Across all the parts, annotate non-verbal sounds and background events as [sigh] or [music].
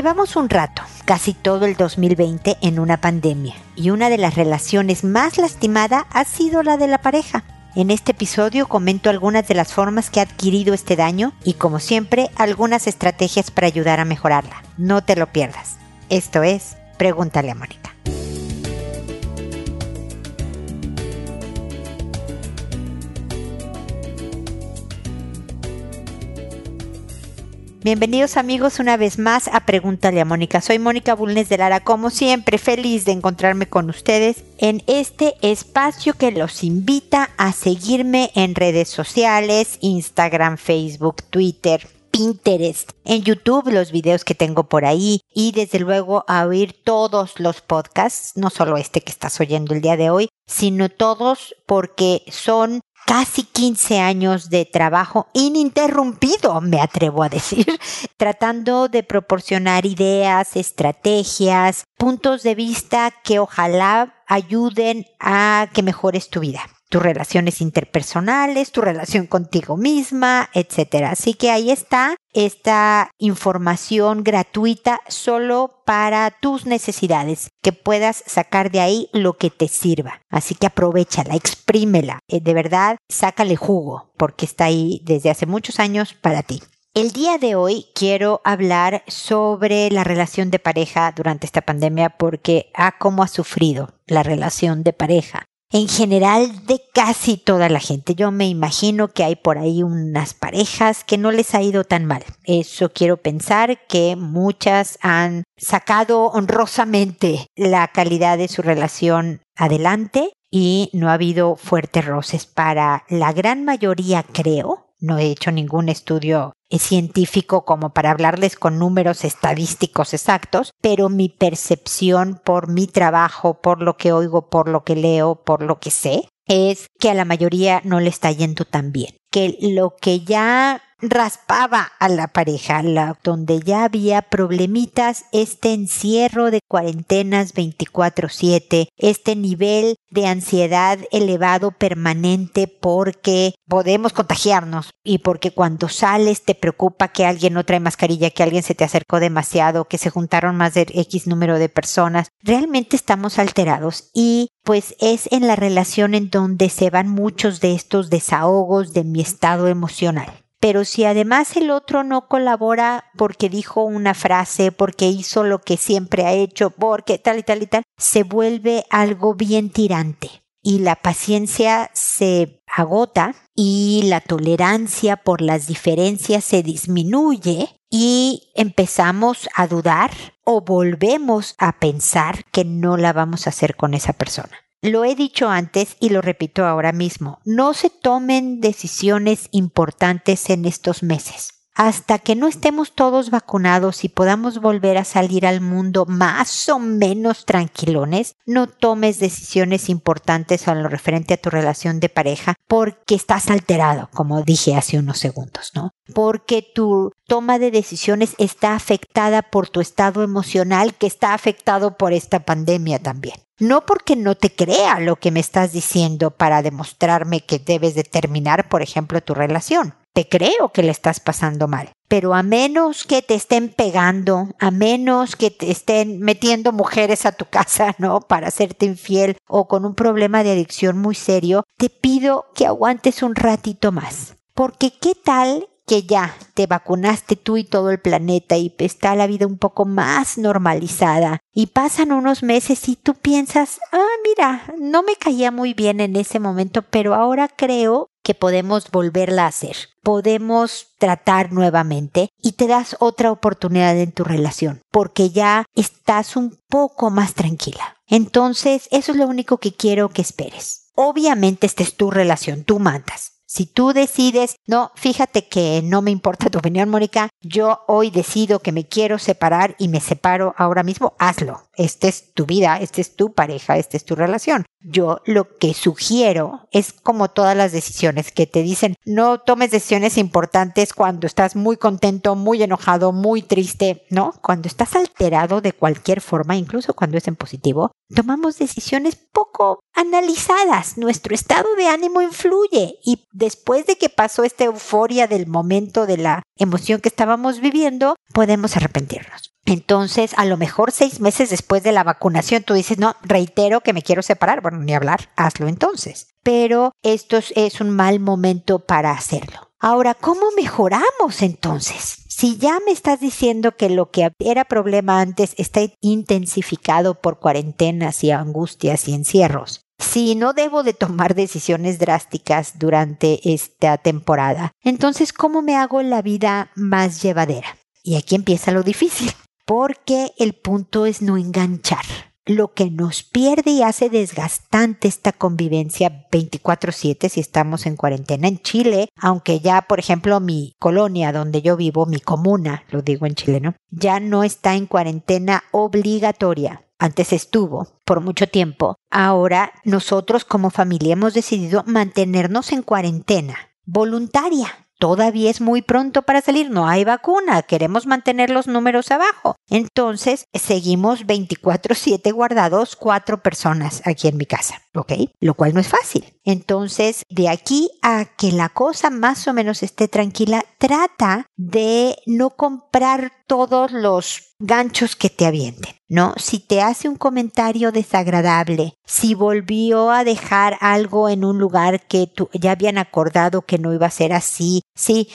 Llevamos un rato, casi todo el 2020, en una pandemia y una de las relaciones más lastimada ha sido la de la pareja. En este episodio comento algunas de las formas que ha adquirido este daño y como siempre algunas estrategias para ayudar a mejorarla. No te lo pierdas. Esto es Pregúntale a Mónica. Bienvenidos amigos una vez más a Pregúntale a Mónica. Soy Mónica Bulnes de Lara, como siempre feliz de encontrarme con ustedes en este espacio que los invita a seguirme en redes sociales, Instagram, Facebook, Twitter, Pinterest, en YouTube los videos que tengo por ahí y desde luego a oír todos los podcasts, no solo este que estás oyendo el día de hoy, sino todos porque son casi 15 años de trabajo ininterrumpido, me atrevo a decir, [laughs] tratando de proporcionar ideas, estrategias, puntos de vista que ojalá ayuden a que mejores tu vida tus relaciones interpersonales, tu relación contigo misma, etc. Así que ahí está esta información gratuita solo para tus necesidades, que puedas sacar de ahí lo que te sirva. Así que aprovechala, exprímela, eh, de verdad, sácale jugo, porque está ahí desde hace muchos años para ti. El día de hoy quiero hablar sobre la relación de pareja durante esta pandemia porque a cómo ha sufrido la relación de pareja en general de casi toda la gente. Yo me imagino que hay por ahí unas parejas que no les ha ido tan mal. Eso quiero pensar que muchas han sacado honrosamente la calidad de su relación adelante y no ha habido fuertes roces. Para la gran mayoría, creo, no he hecho ningún estudio científico como para hablarles con números estadísticos exactos, pero mi percepción por mi trabajo, por lo que oigo, por lo que leo, por lo que sé, es que a la mayoría no le está yendo tan bien. Que lo que ya raspaba a la pareja, la, donde ya había problemitas, este encierro de cuarentenas 24/7, este nivel de ansiedad elevado permanente porque podemos contagiarnos y porque cuando sales te preocupa que alguien no trae mascarilla, que alguien se te acercó demasiado, que se juntaron más de X número de personas. Realmente estamos alterados y pues es en la relación en donde se van muchos de estos desahogos de mi estado emocional. Pero si además el otro no colabora porque dijo una frase, porque hizo lo que siempre ha hecho, porque tal y tal y tal, se vuelve algo bien tirante y la paciencia se agota y la tolerancia por las diferencias se disminuye y empezamos a dudar o volvemos a pensar que no la vamos a hacer con esa persona. Lo he dicho antes y lo repito ahora mismo, no se tomen decisiones importantes en estos meses. Hasta que no estemos todos vacunados y podamos volver a salir al mundo más o menos tranquilones, no tomes decisiones importantes a lo referente a tu relación de pareja porque estás alterado, como dije hace unos segundos, ¿no? Porque tu toma de decisiones está afectada por tu estado emocional que está afectado por esta pandemia también no porque no te crea lo que me estás diciendo para demostrarme que debes de terminar, por ejemplo, tu relación. Te creo que le estás pasando mal. Pero a menos que te estén pegando, a menos que te estén metiendo mujeres a tu casa, [laughs] ¿no? Para hacerte infiel o con un problema de adicción muy serio, te pido que aguantes un ratito más. Porque qué tal que ya te vacunaste tú y todo el planeta y está la vida un poco más normalizada y pasan unos meses y tú piensas, ah, mira, no me caía muy bien en ese momento, pero ahora creo que podemos volverla a hacer. Podemos tratar nuevamente y te das otra oportunidad en tu relación porque ya estás un poco más tranquila. Entonces, eso es lo único que quiero que esperes. Obviamente esta es tu relación, tú mandas. Si tú decides, no, fíjate que no me importa tu opinión, Mónica, yo hoy decido que me quiero separar y me separo ahora mismo, hazlo. Esta es tu vida, esta es tu pareja, esta es tu relación. Yo lo que sugiero es como todas las decisiones que te dicen, no tomes decisiones importantes cuando estás muy contento, muy enojado, muy triste, ¿no? Cuando estás alterado de cualquier forma, incluso cuando es en positivo, tomamos decisiones poco analizadas. Nuestro estado de ánimo influye y después de que pasó esta euforia del momento de la emoción que estábamos viviendo, podemos arrepentirnos. Entonces, a lo mejor seis meses después de la vacunación, tú dices, no, reitero que me quiero separar. Bueno, ni hablar, hazlo entonces. Pero esto es un mal momento para hacerlo. Ahora, ¿cómo mejoramos entonces? Si ya me estás diciendo que lo que era problema antes está intensificado por cuarentenas y angustias y encierros, si no debo de tomar decisiones drásticas durante esta temporada, entonces ¿cómo me hago la vida más llevadera? Y aquí empieza lo difícil, porque el punto es no enganchar lo que nos pierde y hace desgastante esta convivencia 24/7 si estamos en cuarentena en Chile, aunque ya, por ejemplo, mi colonia donde yo vivo, mi comuna, lo digo en chileno, ya no está en cuarentena obligatoria. Antes estuvo por mucho tiempo. Ahora nosotros como familia hemos decidido mantenernos en cuarentena voluntaria todavía es muy pronto para salir, no hay vacuna, queremos mantener los números abajo. Entonces, seguimos 24/7 guardados cuatro personas aquí en mi casa, ¿ok? Lo cual no es fácil. Entonces, de aquí a que la cosa más o menos esté tranquila, trata de no comprar todos los ganchos que te avienten, ¿no? Si te hace un comentario desagradable, si volvió a dejar algo en un lugar que ya habían acordado que no iba a ser así, sí,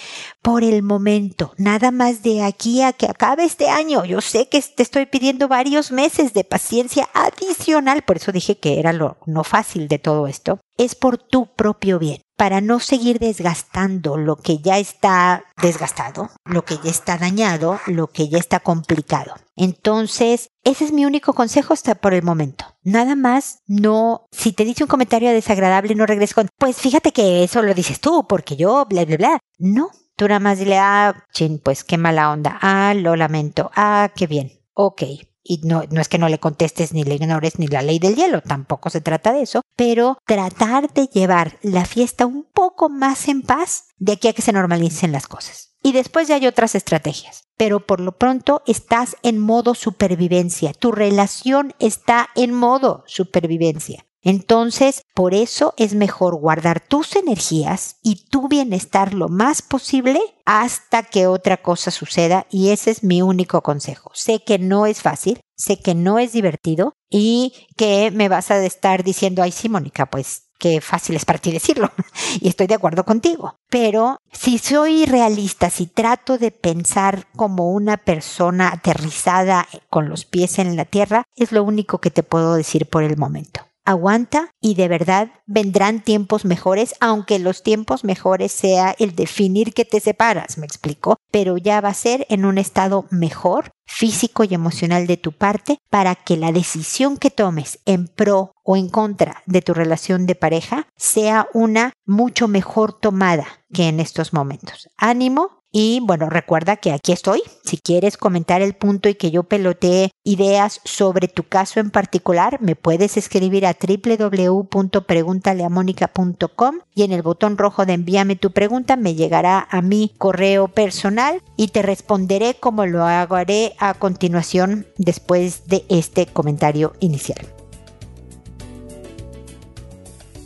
por el momento, nada más de aquí a que acabe este año. Yo sé que te estoy pidiendo varios meses de paciencia adicional, por eso dije que era lo no fácil de todo esto, es por tu propio bien para no seguir desgastando lo que ya está desgastado, lo que ya está dañado, lo que ya está complicado. Entonces, ese es mi único consejo hasta por el momento. Nada más, no, si te dice un comentario desagradable, no regreses con, pues fíjate que eso lo dices tú, porque yo, bla, bla, bla. No, tú nada más dile, ah, chin, pues qué mala onda, ah, lo lamento, ah, qué bien, ok, y no, no es que no le contestes ni le ignores ni la ley del hielo, tampoco se trata de eso, pero tratar de llevar la fiesta un poco más en paz de aquí a que se normalicen las cosas. Y después ya hay otras estrategias. Pero por lo pronto estás en modo supervivencia. Tu relación está en modo supervivencia. Entonces, por eso es mejor guardar tus energías y tu bienestar lo más posible hasta que otra cosa suceda y ese es mi único consejo. Sé que no es fácil, sé que no es divertido y que me vas a estar diciendo, ay sí, Mónica, pues qué fácil es para ti decirlo [laughs] y estoy de acuerdo contigo. Pero si soy realista, si trato de pensar como una persona aterrizada con los pies en la tierra, es lo único que te puedo decir por el momento aguanta y de verdad vendrán tiempos mejores, aunque los tiempos mejores sea el definir que te separas, me explico, pero ya va a ser en un estado mejor físico y emocional de tu parte para que la decisión que tomes en pro o en contra de tu relación de pareja sea una mucho mejor tomada que en estos momentos. Ánimo, y bueno, recuerda que aquí estoy. Si quieres comentar el punto y que yo pelotee ideas sobre tu caso en particular, me puedes escribir a www.preguntaleamónica.com y en el botón rojo de envíame tu pregunta me llegará a mi correo personal y te responderé como lo haré a continuación después de este comentario inicial.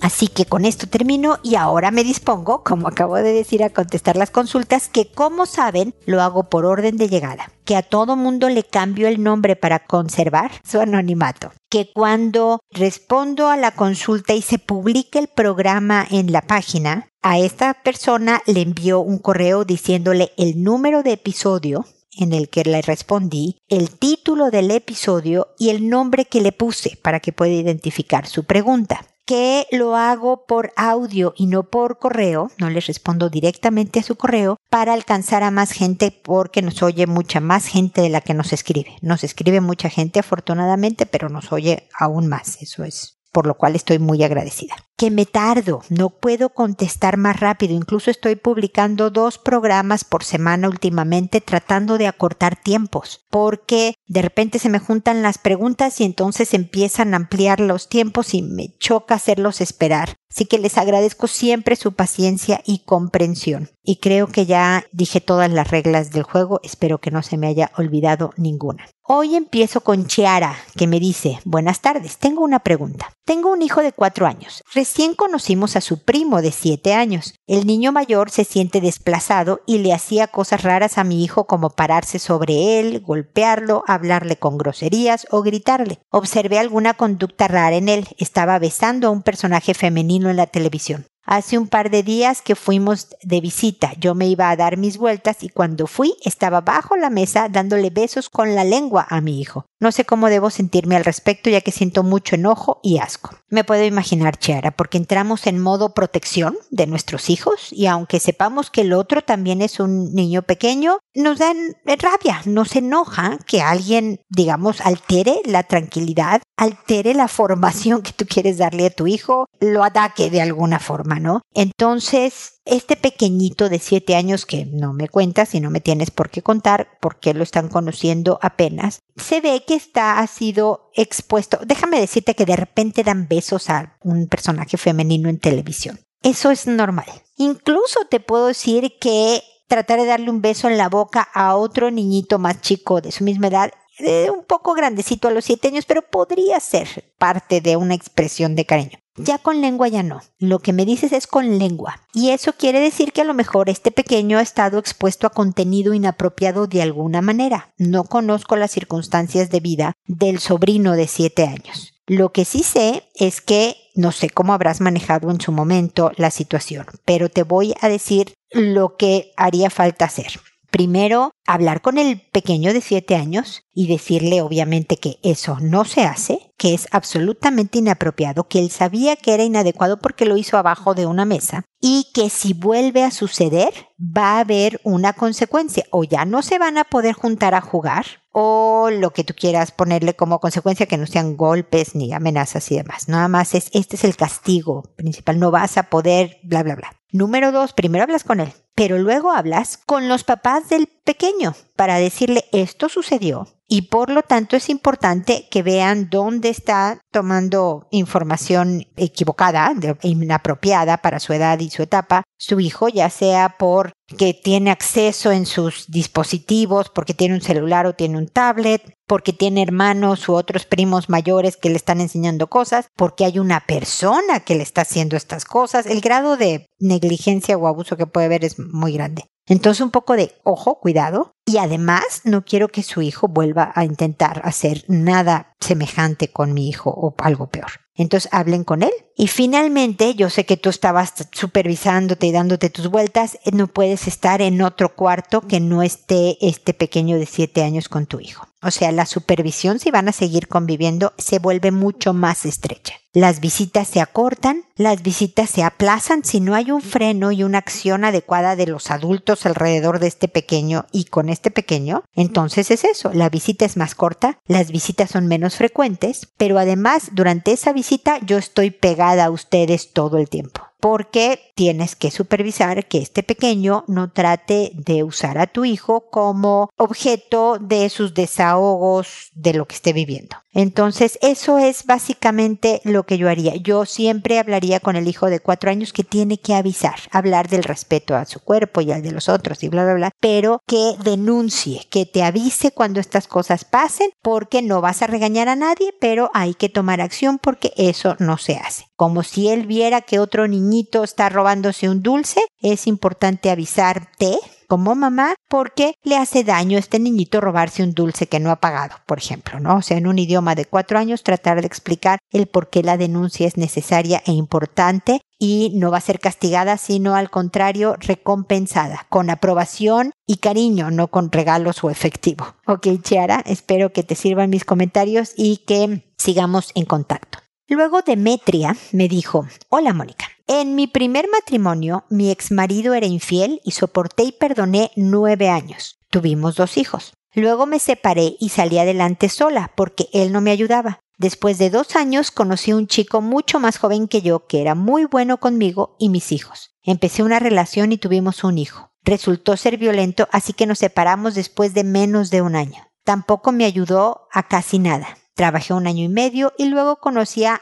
Así que con esto termino y ahora me dispongo, como acabo de decir, a contestar las consultas que como saben lo hago por orden de llegada, que a todo mundo le cambio el nombre para conservar su anonimato, que cuando respondo a la consulta y se publique el programa en la página, a esta persona le envío un correo diciéndole el número de episodio en el que le respondí, el título del episodio y el nombre que le puse para que pueda identificar su pregunta que lo hago por audio y no por correo, no les respondo directamente a su correo para alcanzar a más gente porque nos oye mucha más gente de la que nos escribe. Nos escribe mucha gente afortunadamente, pero nos oye aún más. Eso es por lo cual estoy muy agradecida. Que me tardo, no puedo contestar más rápido, incluso estoy publicando dos programas por semana últimamente tratando de acortar tiempos, porque de repente se me juntan las preguntas y entonces empiezan a ampliar los tiempos y me choca hacerlos esperar. Así que les agradezco siempre su paciencia y comprensión. Y creo que ya dije todas las reglas del juego, espero que no se me haya olvidado ninguna. Hoy empiezo con Chiara, que me dice, buenas tardes, tengo una pregunta. Tengo un hijo de cuatro años Recién conocimos a su primo de siete años. El niño mayor se siente desplazado y le hacía cosas raras a mi hijo como pararse sobre él, golpearlo, hablarle con groserías o gritarle. Observé alguna conducta rara en él. Estaba besando a un personaje femenino en la televisión. Hace un par de días que fuimos de visita, yo me iba a dar mis vueltas y cuando fui estaba bajo la mesa dándole besos con la lengua a mi hijo. No sé cómo debo sentirme al respecto ya que siento mucho enojo y asco. Me puedo imaginar, Chiara, porque entramos en modo protección de nuestros hijos y aunque sepamos que el otro también es un niño pequeño, nos dan rabia, nos enoja que alguien, digamos, altere la tranquilidad, altere la formación que tú quieres darle a tu hijo, lo ataque de alguna forma, ¿no? Entonces, este pequeñito de siete años que no me cuentas y no me tienes por qué contar porque lo están conociendo apenas, se ve que está, ha sido expuesto. Déjame decirte que de repente dan besos a un personaje femenino en televisión. Eso es normal. Incluso te puedo decir que tratar de darle un beso en la boca a otro niñito más chico de su misma edad eh, un poco grandecito a los siete años, pero podría ser parte de una expresión de cariño. Ya con lengua ya no. Lo que me dices es con lengua. Y eso quiere decir que a lo mejor este pequeño ha estado expuesto a contenido inapropiado de alguna manera. No conozco las circunstancias de vida del sobrino de siete años. Lo que sí sé es que no sé cómo habrás manejado en su momento la situación, pero te voy a decir lo que haría falta hacer. Primero, hablar con el pequeño de siete años y decirle obviamente que eso no se hace, que es absolutamente inapropiado, que él sabía que era inadecuado porque lo hizo abajo de una mesa y que si vuelve a suceder va a haber una consecuencia o ya no se van a poder juntar a jugar o lo que tú quieras ponerle como consecuencia que no sean golpes ni amenazas y demás. Nada más es este es el castigo principal, no vas a poder bla bla bla. Número dos, primero hablas con él, pero luego hablas con los papás del pequeño para decirle esto sucedió y por lo tanto es importante que vean dónde está tomando información equivocada, inapropiada para su edad y su etapa, su hijo, ya sea por que tiene acceso en sus dispositivos, porque tiene un celular o tiene un tablet, porque tiene hermanos u otros primos mayores que le están enseñando cosas, porque hay una persona que le está haciendo estas cosas. El grado de negligencia o abuso que puede haber es muy grande. Entonces un poco de ojo, cuidado. Y además no quiero que su hijo vuelva a intentar hacer nada semejante con mi hijo o algo peor. Entonces hablen con él. Y finalmente, yo sé que tú estabas supervisándote y dándote tus vueltas, eh, no puedes estar en otro cuarto que no esté este pequeño de siete años con tu hijo. O sea, la supervisión, si van a seguir conviviendo, se vuelve mucho más estrecha. Las visitas se acortan, las visitas se aplazan si no hay un freno y una acción adecuada de los adultos alrededor de este pequeño y con este pequeño. Entonces es eso, la visita es más corta, las visitas son menos frecuentes, pero además durante esa visita yo estoy pegada a ustedes todo el tiempo porque tienes que supervisar que este pequeño no trate de usar a tu hijo como objeto de sus desahogos de lo que esté viviendo. Entonces, eso es básicamente lo que yo haría. Yo siempre hablaría con el hijo de cuatro años que tiene que avisar, hablar del respeto a su cuerpo y al de los otros y bla, bla, bla, pero que denuncie, que te avise cuando estas cosas pasen, porque no vas a regañar a nadie, pero hay que tomar acción porque eso no se hace. Como si él viera que otro niñito está robándose un dulce, es importante avisarte como mamá porque le hace daño a este niñito robarse un dulce que no ha pagado, por ejemplo, ¿no? O sea, en un idioma de cuatro años tratar de explicar el por qué la denuncia es necesaria e importante y no va a ser castigada, sino al contrario, recompensada, con aprobación y cariño, no con regalos o efectivo. Ok, Chiara, espero que te sirvan mis comentarios y que sigamos en contacto. Luego Demetria me dijo, hola Mónica, en mi primer matrimonio mi ex marido era infiel y soporté y perdoné nueve años. Tuvimos dos hijos. Luego me separé y salí adelante sola porque él no me ayudaba. Después de dos años conocí a un chico mucho más joven que yo que era muy bueno conmigo y mis hijos. Empecé una relación y tuvimos un hijo. Resultó ser violento, así que nos separamos después de menos de un año. Tampoco me ayudó a casi nada. Trabajé un año y medio y luego conocí a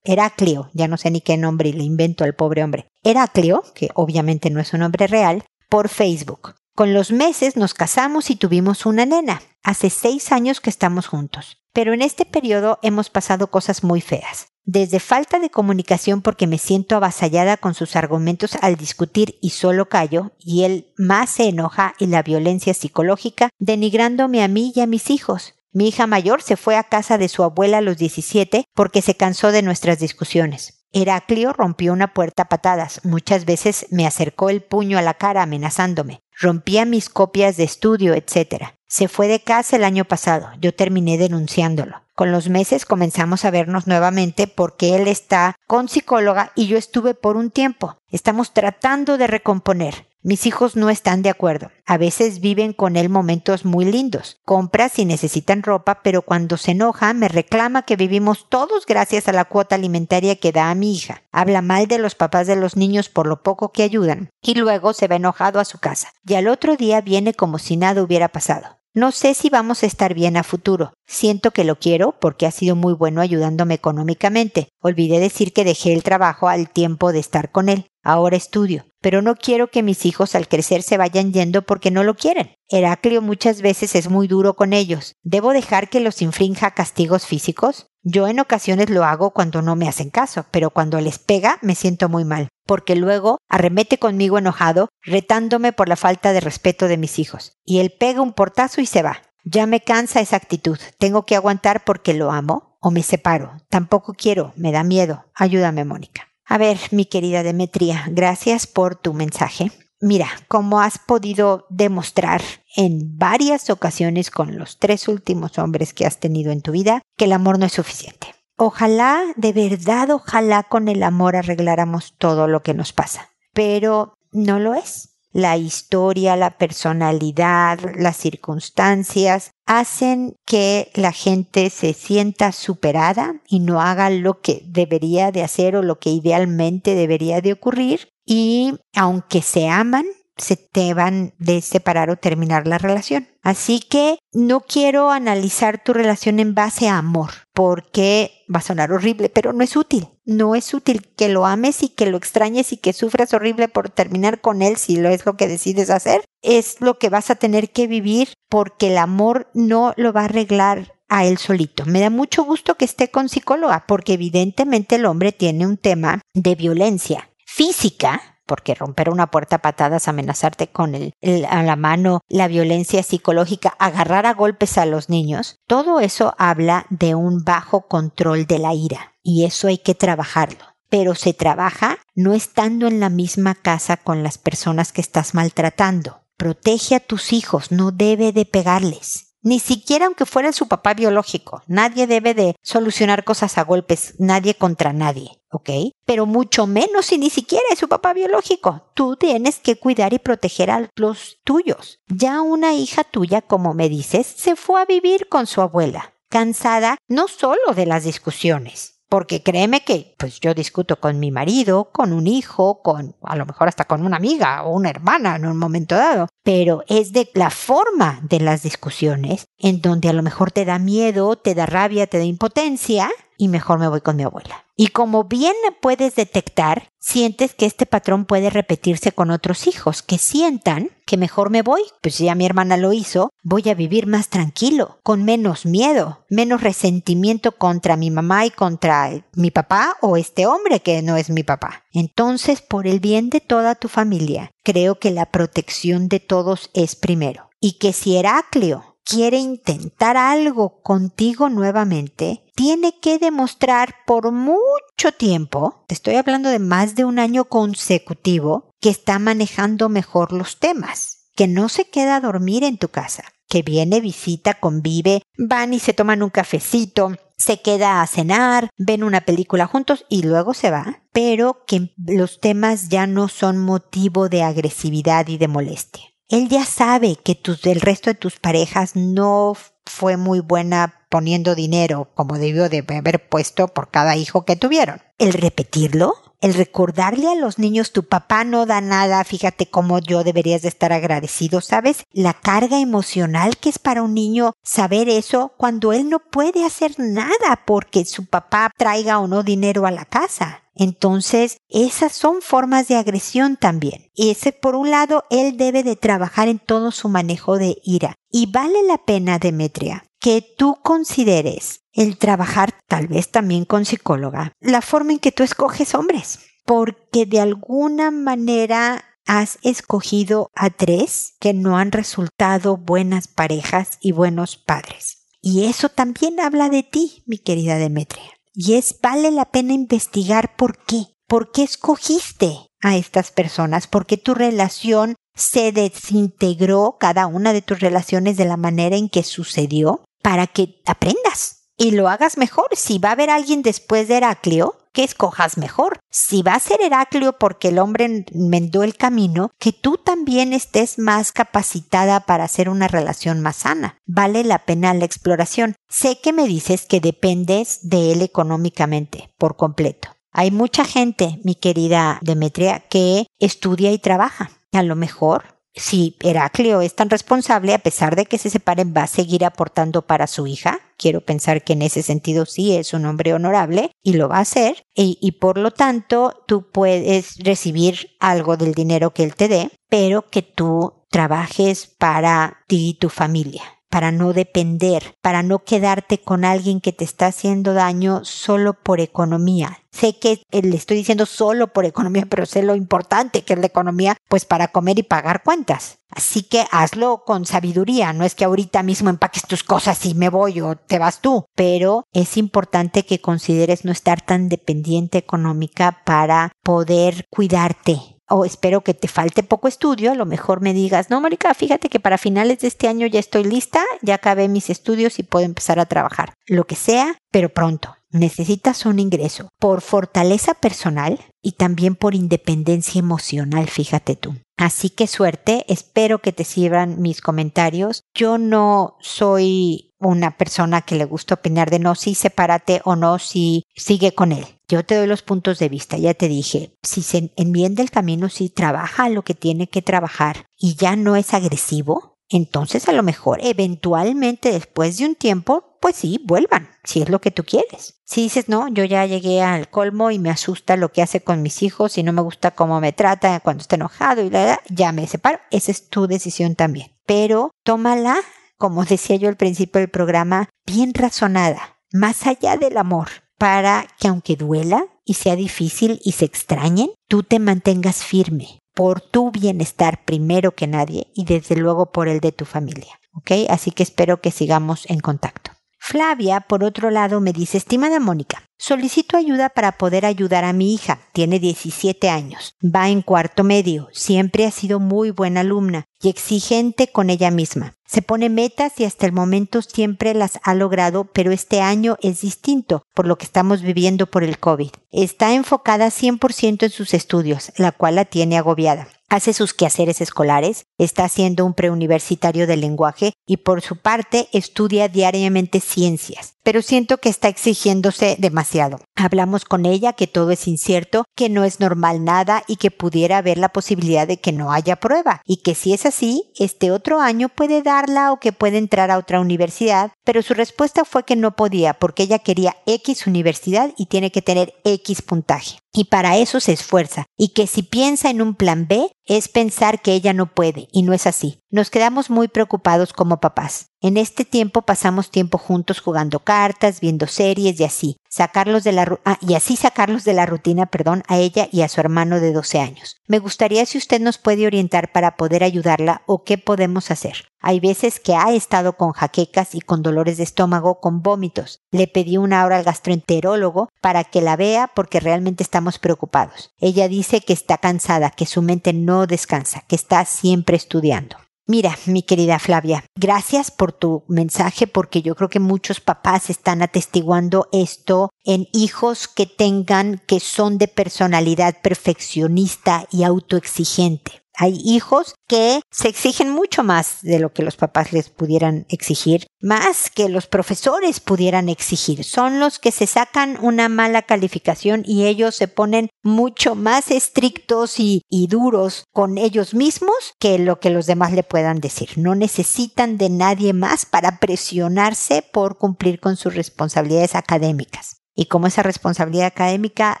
Heraclio, ya no sé ni qué nombre le invento al pobre hombre. Heraclio, que obviamente no es un nombre real, por Facebook. Con los meses nos casamos y tuvimos una nena. Hace seis años que estamos juntos. Pero en este periodo hemos pasado cosas muy feas. Desde falta de comunicación porque me siento avasallada con sus argumentos al discutir y solo callo, y él más se enoja y la violencia psicológica, denigrándome a mí y a mis hijos. Mi hija mayor se fue a casa de su abuela a los 17 porque se cansó de nuestras discusiones. Heraclio rompió una puerta a patadas. Muchas veces me acercó el puño a la cara amenazándome. Rompía mis copias de estudio, etc. Se fue de casa el año pasado. Yo terminé denunciándolo. Con los meses comenzamos a vernos nuevamente porque él está con psicóloga y yo estuve por un tiempo. Estamos tratando de recomponer. Mis hijos no están de acuerdo. A veces viven con él momentos muy lindos. Compra si necesitan ropa, pero cuando se enoja me reclama que vivimos todos gracias a la cuota alimentaria que da a mi hija. Habla mal de los papás de los niños por lo poco que ayudan. Y luego se va enojado a su casa. Y al otro día viene como si nada hubiera pasado. No sé si vamos a estar bien a futuro. Siento que lo quiero porque ha sido muy bueno ayudándome económicamente. Olvidé decir que dejé el trabajo al tiempo de estar con él. Ahora estudio pero no quiero que mis hijos al crecer se vayan yendo porque no lo quieren. Heraclio muchas veces es muy duro con ellos. ¿Debo dejar que los infrinja castigos físicos? Yo en ocasiones lo hago cuando no me hacen caso, pero cuando les pega me siento muy mal, porque luego arremete conmigo enojado, retándome por la falta de respeto de mis hijos. Y él pega un portazo y se va. Ya me cansa esa actitud. Tengo que aguantar porque lo amo o me separo. Tampoco quiero, me da miedo. Ayúdame, Mónica. A ver, mi querida Demetria, gracias por tu mensaje. Mira, como has podido demostrar en varias ocasiones con los tres últimos hombres que has tenido en tu vida, que el amor no es suficiente. Ojalá, de verdad, ojalá con el amor arregláramos todo lo que nos pasa, pero no lo es la historia, la personalidad, las circunstancias hacen que la gente se sienta superada y no haga lo que debería de hacer o lo que idealmente debería de ocurrir y aunque se aman, se te van de separar o terminar la relación. Así que no quiero analizar tu relación en base a amor, porque va a sonar horrible, pero no es útil. No es útil que lo ames y que lo extrañes y que sufras horrible por terminar con él si lo es lo que decides hacer. Es lo que vas a tener que vivir porque el amor no lo va a arreglar a él solito. Me da mucho gusto que esté con psicóloga porque evidentemente el hombre tiene un tema de violencia física porque romper una puerta a patadas, amenazarte con el, a la mano, la violencia psicológica, agarrar a golpes a los niños, todo eso habla de un bajo control de la ira y eso hay que trabajarlo. Pero se trabaja no estando en la misma casa con las personas que estás maltratando. Protege a tus hijos, no debe de pegarles ni siquiera aunque fuera su papá biológico. Nadie debe de solucionar cosas a golpes, nadie contra nadie, ¿ok? Pero mucho menos si ni siquiera es su papá biológico. Tú tienes que cuidar y proteger a los tuyos. Ya una hija tuya, como me dices, se fue a vivir con su abuela, cansada no solo de las discusiones, porque créeme que pues yo discuto con mi marido, con un hijo, con a lo mejor hasta con una amiga o una hermana en un momento dado, pero es de la forma de las discusiones en donde a lo mejor te da miedo, te da rabia, te da impotencia y mejor me voy con mi abuela. Y como bien puedes detectar, sientes que este patrón puede repetirse con otros hijos, que sientan que mejor me voy, pues ya mi hermana lo hizo, voy a vivir más tranquilo, con menos miedo, menos resentimiento contra mi mamá y contra mi papá o este hombre que no es mi papá. Entonces, por el bien de toda tu familia, creo que la protección de todos es primero. Y que si Heraclio quiere intentar algo contigo nuevamente, tiene que demostrar por mucho tiempo, te estoy hablando de más de un año consecutivo, que está manejando mejor los temas, que no se queda a dormir en tu casa, que viene, visita, convive, van y se toman un cafecito, se queda a cenar, ven una película juntos y luego se va, pero que los temas ya no son motivo de agresividad y de molestia. Él ya sabe que tus, el resto de tus parejas no fue muy buena poniendo dinero como debió de haber puesto por cada hijo que tuvieron. El repetirlo, el recordarle a los niños tu papá no da nada, fíjate cómo yo deberías de estar agradecido, ¿sabes? La carga emocional que es para un niño saber eso cuando él no puede hacer nada porque su papá traiga o no dinero a la casa. Entonces, esas son formas de agresión también. Ese, por un lado, él debe de trabajar en todo su manejo de ira. Y vale la pena, Demetria, que tú consideres el trabajar tal vez también con psicóloga, la forma en que tú escoges hombres, porque de alguna manera has escogido a tres que no han resultado buenas parejas y buenos padres. Y eso también habla de ti, mi querida Demetria. Y es vale la pena investigar por qué. ¿Por qué escogiste a estas personas? ¿Por qué tu relación se desintegró, cada una de tus relaciones de la manera en que sucedió? Para que aprendas y lo hagas mejor. Si va a haber alguien después de Heraclio, que escojas mejor. Si va a ser Heraclio porque el hombre enmendó el camino, que tú también estés más capacitada para hacer una relación más sana. Vale la pena la exploración. Sé que me dices que dependes de él económicamente, por completo. Hay mucha gente, mi querida Demetria, que estudia y trabaja. A lo mejor si Heraclio es tan responsable, a pesar de que se separen, va a seguir aportando para su hija. Quiero pensar que en ese sentido sí es un hombre honorable y lo va a hacer. Y, y, por lo tanto, tú puedes recibir algo del dinero que él te dé, pero que tú trabajes para ti y tu familia para no depender, para no quedarte con alguien que te está haciendo daño solo por economía. Sé que le estoy diciendo solo por economía, [laughs] pero sé lo importante que es la economía, pues para comer y pagar cuentas. Así que hazlo con sabiduría, no es que ahorita mismo empaques tus cosas y me voy o te vas tú, pero es importante que consideres no estar tan dependiente económica para poder cuidarte o espero que te falte poco estudio, a lo mejor me digas, no, Mónica, fíjate que para finales de este año ya estoy lista, ya acabé mis estudios y puedo empezar a trabajar. Lo que sea, pero pronto. Necesitas un ingreso por fortaleza personal y también por independencia emocional, fíjate tú. Así que suerte, espero que te sirvan mis comentarios. Yo no soy una persona que le gusta opinar de no, si sepárate o no, si sigue con él. Yo te doy los puntos de vista, ya te dije, si se enmienda el camino, si trabaja lo que tiene que trabajar y ya no es agresivo, entonces a lo mejor eventualmente después de un tiempo, pues sí, vuelvan, si es lo que tú quieres. Si dices, no, yo ya llegué al colmo y me asusta lo que hace con mis hijos y no me gusta cómo me trata cuando está enojado y la, ya me separo, esa es tu decisión también. Pero tómala como decía yo al principio del programa, bien razonada, más allá del amor, para que aunque duela y sea difícil y se extrañen, tú te mantengas firme por tu bienestar primero que nadie y desde luego por el de tu familia. ¿Ok? Así que espero que sigamos en contacto. Flavia, por otro lado, me dice, estimada Mónica, solicito ayuda para poder ayudar a mi hija. Tiene 17 años, va en cuarto medio, siempre ha sido muy buena alumna y exigente con ella misma. Se pone metas y hasta el momento siempre las ha logrado, pero este año es distinto por lo que estamos viviendo por el COVID. Está enfocada 100% en sus estudios, la cual la tiene agobiada hace sus quehaceres escolares, está haciendo un preuniversitario de lenguaje y por su parte estudia diariamente ciencias pero siento que está exigiéndose demasiado. Hablamos con ella que todo es incierto, que no es normal nada y que pudiera haber la posibilidad de que no haya prueba y que si es así, este otro año puede darla o que puede entrar a otra universidad, pero su respuesta fue que no podía porque ella quería X universidad y tiene que tener X puntaje. Y para eso se esfuerza, y que si piensa en un plan B, es pensar que ella no puede, y no es así. Nos quedamos muy preocupados como papás. En este tiempo pasamos tiempo juntos jugando cartas, viendo series y así, sacarlos de la ah, y así sacarlos de la rutina, perdón, a ella y a su hermano de 12 años. Me gustaría si usted nos puede orientar para poder ayudarla o qué podemos hacer. Hay veces que ha estado con jaquecas y con dolores de estómago, con vómitos. Le pedí una hora al gastroenterólogo para que la vea porque realmente estamos preocupados. Ella dice que está cansada, que su mente no descansa, que está siempre estudiando. Mira, mi querida Flavia, gracias por tu mensaje porque yo creo que muchos papás están atestiguando esto en hijos que tengan que son de personalidad perfeccionista y autoexigente. Hay hijos que se exigen mucho más de lo que los papás les pudieran exigir, más que los profesores pudieran exigir. Son los que se sacan una mala calificación y ellos se ponen mucho más estrictos y, duros con ellos mismos que lo que los demás le puedan decir. No necesitan de nadie más para presionarse por cumplir con sus responsabilidades académicas y cómo esa responsabilidad académica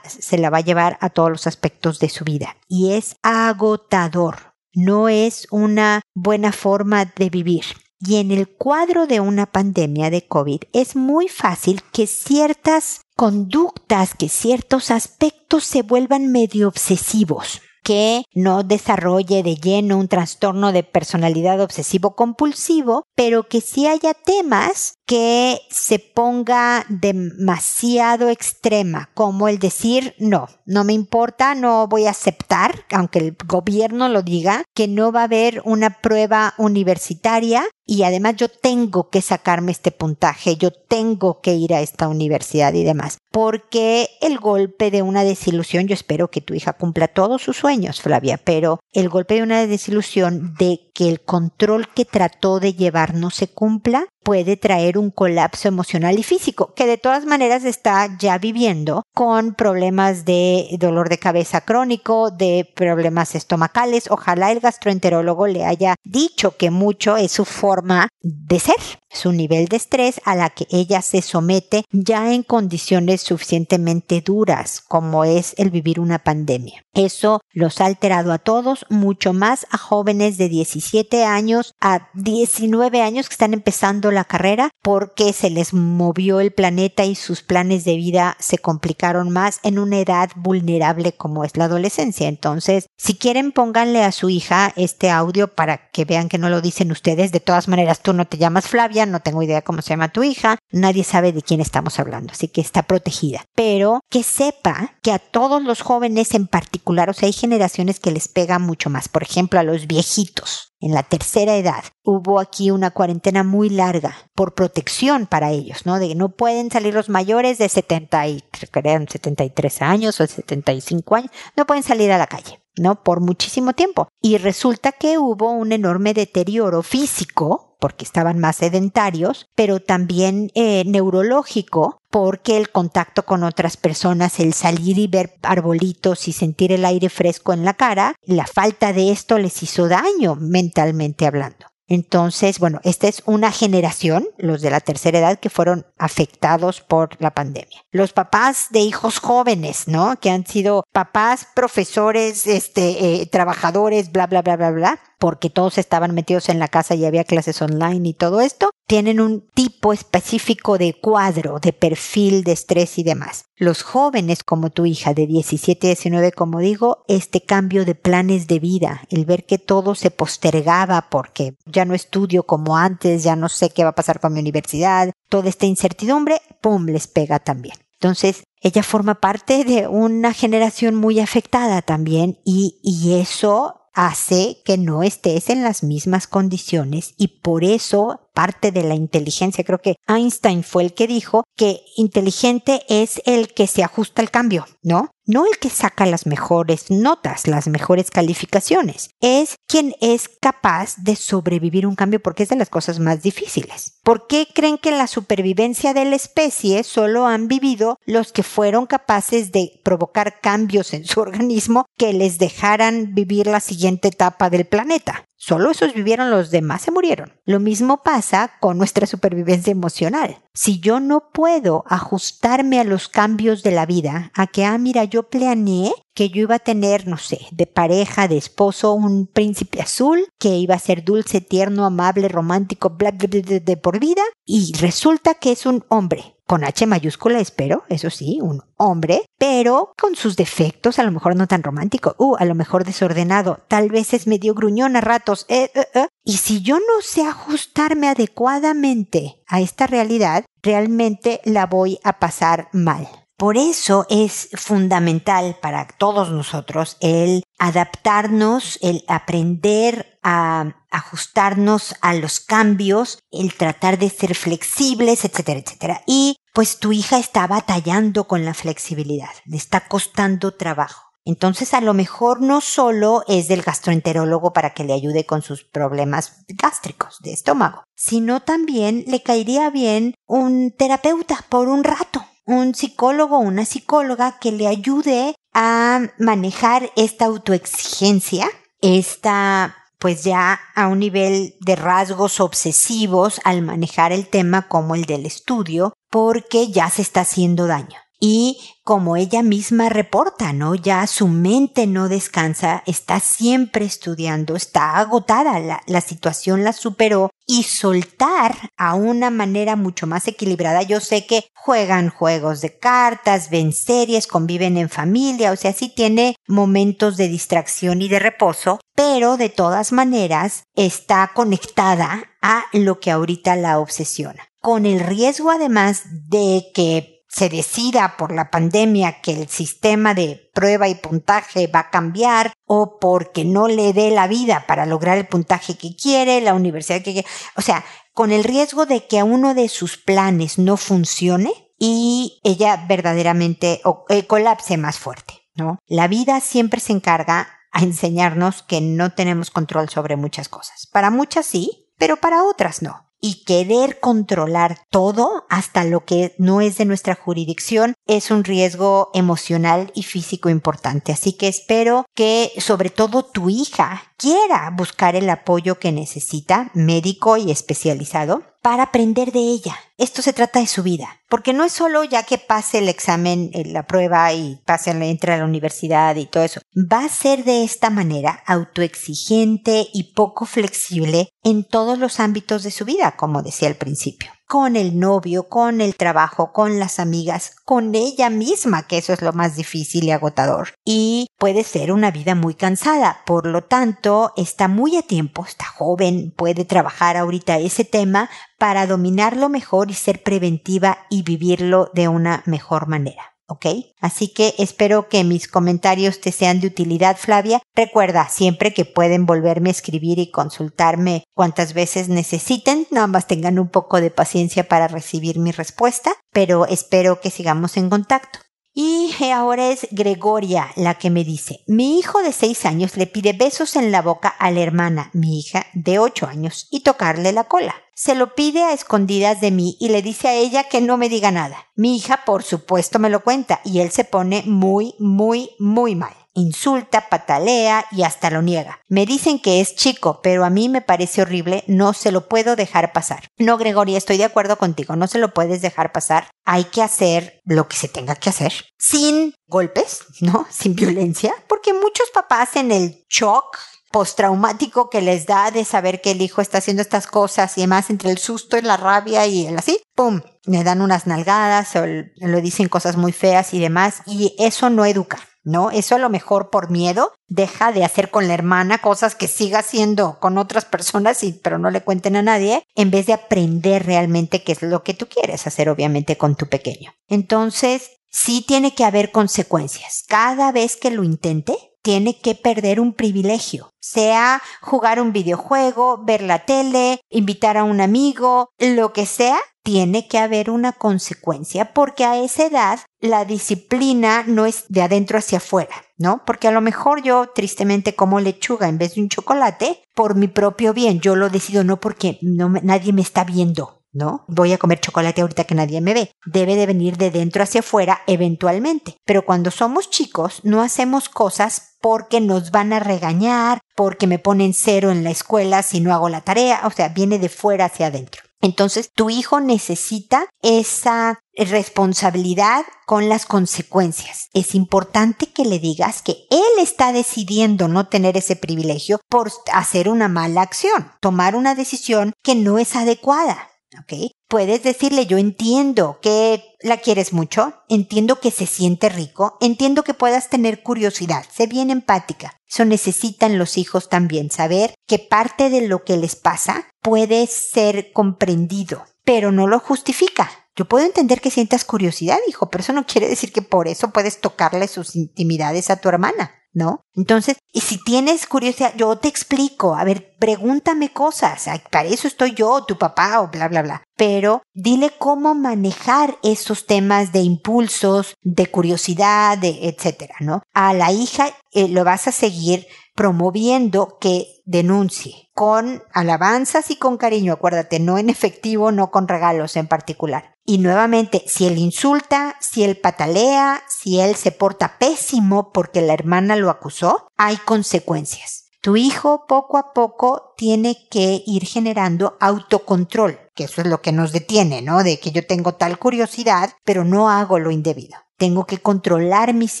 se la va a llevar a todos los aspectos de su vida. Y es agotador, no es una buena forma de vivir. Y en el cuadro de una pandemia de COVID es muy fácil que ciertas conductas, que ciertos aspectos se vuelvan medio obsesivos que no desarrolle de lleno un trastorno de personalidad obsesivo compulsivo, pero que sí haya temas que se ponga demasiado extrema, como el decir, no, no me importa, no voy a aceptar, aunque el gobierno lo diga, que no va a haber una prueba universitaria y además yo tengo que sacarme este puntaje, yo tengo que ir a esta universidad y demás, porque el golpe de una desilusión, yo espero que tu hija cumpla todos sus sueños, Flavia, pero el golpe de una desilusión de que el control que trató de llevar no se cumpla, puede traer un colapso emocional y físico, que de todas maneras está ya viviendo con problemas de dolor de cabeza crónico, de problemas estomacales. Ojalá el gastroenterólogo le haya dicho que mucho es su forma de ser, su nivel de estrés a la que ella se somete ya en condiciones suficientemente duras como es el vivir una pandemia. Eso los ha alterado a todos, mucho más a jóvenes de 17 años a 19 años que están empezando la carrera porque se les movió el planeta y sus planes de vida se complicaron más en una edad vulnerable como es la adolescencia. Entonces, si quieren, pónganle a su hija este audio para que vean que no lo dicen ustedes. De todas maneras, tú no te llamas Flavia, no tengo idea cómo se llama tu hija, nadie sabe de quién estamos hablando, así que está protegida. Pero que sepa que a todos los jóvenes en particular, o sea, hay generaciones que les pega mucho más. Por ejemplo, a los viejitos en la tercera edad. Hubo aquí una cuarentena muy larga por protección para ellos, ¿no? De que no pueden salir los mayores de 70 y, 73 años o 75 años, no pueden salir a la calle. ¿no? Por muchísimo tiempo. Y resulta que hubo un enorme deterioro físico, porque estaban más sedentarios, pero también eh, neurológico, porque el contacto con otras personas, el salir y ver arbolitos y sentir el aire fresco en la cara, la falta de esto les hizo daño mentalmente hablando. Entonces, bueno, esta es una generación, los de la tercera edad, que fueron afectados por la pandemia. Los papás de hijos jóvenes, ¿no? Que han sido papás, profesores, este, eh, trabajadores, bla, bla, bla, bla, bla, porque todos estaban metidos en la casa y había clases online y todo esto, tienen un tipo específico de cuadro, de perfil de estrés y demás. Los jóvenes como tu hija de 17, 19, como digo, este cambio de planes de vida, el ver que todo se postergaba porque ya no estudio como antes, ya no sé qué va a pasar con mi universidad, toda esta incertidumbre, ¡pum!, les pega también. Entonces, ella forma parte de una generación muy afectada también y, y eso hace que no estés en las mismas condiciones y por eso parte de la inteligencia, creo que Einstein fue el que dijo que inteligente es el que se ajusta al cambio, ¿no? No el que saca las mejores notas, las mejores calificaciones, es quien es capaz de sobrevivir un cambio porque es de las cosas más difíciles. ¿Por qué creen que la supervivencia de la especie solo han vivido los que fueron capaces de provocar cambios en su [laughs] organismo que les dejaran vivir la siguiente etapa del planeta? Solo esos vivieron, los demás se murieron. Lo mismo pasa con nuestra supervivencia emocional. Si yo no puedo ajustarme a los cambios de la vida, a que, ah, mira, yo planeé que yo iba a tener, no sé, de pareja, de esposo, un príncipe azul, que iba a ser dulce, tierno, amable, romántico, bla, de por vida, y resulta que es un hombre con H mayúscula, espero, eso sí, un hombre, pero con sus defectos, a lo mejor no tan romántico, uh, a lo mejor desordenado, tal vez es medio gruñón a ratos, eh, eh, eh. Y si yo no sé ajustarme adecuadamente a esta realidad, realmente la voy a pasar mal. Por eso es fundamental para todos nosotros el adaptarnos, el aprender a ajustarnos a los cambios, el tratar de ser flexibles, etcétera, etcétera. Y pues tu hija está batallando con la flexibilidad, le está costando trabajo. Entonces a lo mejor no solo es del gastroenterólogo para que le ayude con sus problemas gástricos de estómago, sino también le caería bien un terapeuta por un rato, un psicólogo una psicóloga que le ayude a manejar esta autoexigencia, esta pues ya a un nivel de rasgos obsesivos al manejar el tema como el del estudio, porque ya se está haciendo daño. Y como ella misma reporta, ¿no? Ya su mente no descansa, está siempre estudiando, está agotada, la, la situación la superó y soltar a una manera mucho más equilibrada. Yo sé que juegan juegos de cartas, ven series, conviven en familia, o sea, sí tiene momentos de distracción y de reposo, pero de todas maneras está conectada a lo que ahorita la obsesiona. Con el riesgo además de que se decida por la pandemia que el sistema de prueba y puntaje va a cambiar o porque no le dé la vida para lograr el puntaje que quiere, la universidad que quiere. O sea, con el riesgo de que uno de sus planes no funcione y ella verdaderamente eh, colapse más fuerte, ¿no? La vida siempre se encarga a enseñarnos que no tenemos control sobre muchas cosas. Para muchas sí, pero para otras no y querer controlar todo hasta lo que no es de nuestra jurisdicción es un riesgo emocional y físico importante. Así que espero que sobre todo tu hija quiera buscar el apoyo que necesita, médico y especializado, para aprender de ella. Esto se trata de su vida, porque no es solo ya que pase el examen, eh, la prueba y pase, entre a la universidad y todo eso. Va a ser de esta manera autoexigente y poco flexible en todos los ámbitos de su vida, como decía al principio con el novio, con el trabajo, con las amigas, con ella misma, que eso es lo más difícil y agotador. Y puede ser una vida muy cansada. Por lo tanto, está muy a tiempo, está joven, puede trabajar ahorita ese tema para dominarlo mejor y ser preventiva y vivirlo de una mejor manera. ¿Ok? Así que espero que mis comentarios te sean de utilidad, Flavia. Recuerda siempre que pueden volverme a escribir y consultarme cuantas veces necesiten, nada más tengan un poco de paciencia para recibir mi respuesta, pero espero que sigamos en contacto. Y ahora es Gregoria la que me dice, mi hijo de seis años le pide besos en la boca a la hermana, mi hija de ocho años, y tocarle la cola. Se lo pide a escondidas de mí y le dice a ella que no me diga nada. Mi hija, por supuesto, me lo cuenta y él se pone muy, muy, muy mal insulta, patalea y hasta lo niega. Me dicen que es chico, pero a mí me parece horrible, no se lo puedo dejar pasar. No, Gregoria, estoy de acuerdo contigo, no se lo puedes dejar pasar. Hay que hacer lo que se tenga que hacer, sin golpes, ¿no? [laughs] Sin violencia, porque muchos papás en el shock postraumático que les da de saber que el hijo está haciendo estas cosas y además entre el susto y la rabia y el así, ¡pum! Le dan unas nalgadas o le dicen cosas muy feas y demás y eso no educa. ¿No? Eso a lo mejor por miedo deja de hacer con la hermana cosas que siga haciendo con otras personas, y, pero no le cuenten a nadie, en vez de aprender realmente qué es lo que tú quieres hacer, obviamente, con tu pequeño. Entonces, sí tiene que haber consecuencias. Cada vez que lo intente, tiene que perder un privilegio, sea jugar un videojuego, ver la tele, invitar a un amigo, lo que sea, tiene que haber una consecuencia porque a esa edad la disciplina no es de adentro hacia afuera, ¿no? Porque a lo mejor yo tristemente como lechuga en vez de un chocolate por mi propio bien, yo lo decido no porque no nadie me está viendo, ¿no? Voy a comer chocolate ahorita que nadie me ve. Debe de venir de dentro hacia afuera eventualmente. Pero cuando somos chicos no hacemos cosas porque nos van a regañar, porque me ponen cero en la escuela si no hago la tarea, o sea, viene de fuera hacia adentro. Entonces, tu hijo necesita esa responsabilidad con las consecuencias. Es importante que le digas que él está decidiendo no tener ese privilegio por hacer una mala acción, tomar una decisión que no es adecuada. ¿Ok? Puedes decirle, yo entiendo que la quieres mucho, entiendo que se siente rico, entiendo que puedas tener curiosidad, sé bien empática. Eso necesitan los hijos también, saber que parte de lo que les pasa puede ser comprendido, pero no lo justifica. Yo puedo entender que sientas curiosidad, hijo, pero eso no quiere decir que por eso puedes tocarle sus intimidades a tu hermana. ¿No? Entonces, y si tienes curiosidad, yo te explico, a ver, pregúntame cosas, para eso estoy yo, tu papá o bla, bla, bla. Pero dile cómo manejar esos temas de impulsos, de curiosidad, de etcétera, ¿no? A la hija eh, lo vas a seguir promoviendo que denuncie con alabanzas y con cariño, acuérdate, no en efectivo, no con regalos en particular. Y nuevamente, si él insulta, si él patalea, si él se porta pésimo porque la hermana lo acusó, hay consecuencias. Tu hijo poco a poco tiene que ir generando autocontrol. Que eso es lo que nos detiene, ¿no? De que yo tengo tal curiosidad, pero no hago lo indebido. Tengo que controlar mis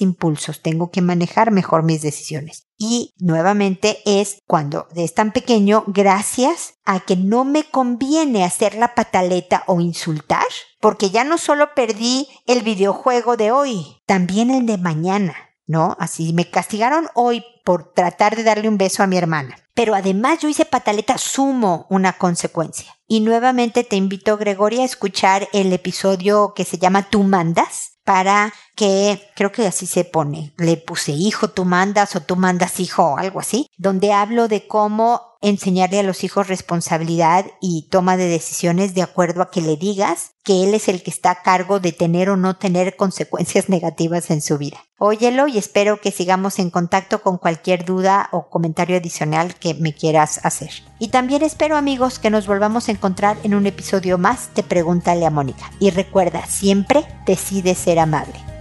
impulsos, tengo que manejar mejor mis decisiones. Y nuevamente es cuando es tan pequeño gracias a que no me conviene hacer la pataleta o insultar, porque ya no solo perdí el videojuego de hoy, también el de mañana, ¿no? Así me castigaron hoy por tratar de darle un beso a mi hermana. Pero además yo hice pataleta, sumo una consecuencia. Y nuevamente te invito, Gregoria, a escuchar el episodio que se llama Tú mandas, para que, creo que así se pone, le puse hijo, tú mandas o tú mandas hijo o algo así, donde hablo de cómo enseñarle a los hijos responsabilidad y toma de decisiones de acuerdo a que le digas que él es el que está a cargo de tener o no tener consecuencias [laughs] negativas en su vida. Óyelo y espero que sigamos en contacto con cualquier duda o comentario adicional que me quieras hacer. Y también espero amigos que nos volvamos a encontrar en un episodio más de Pregúntale a Mónica. Y recuerda, siempre decide ser amable.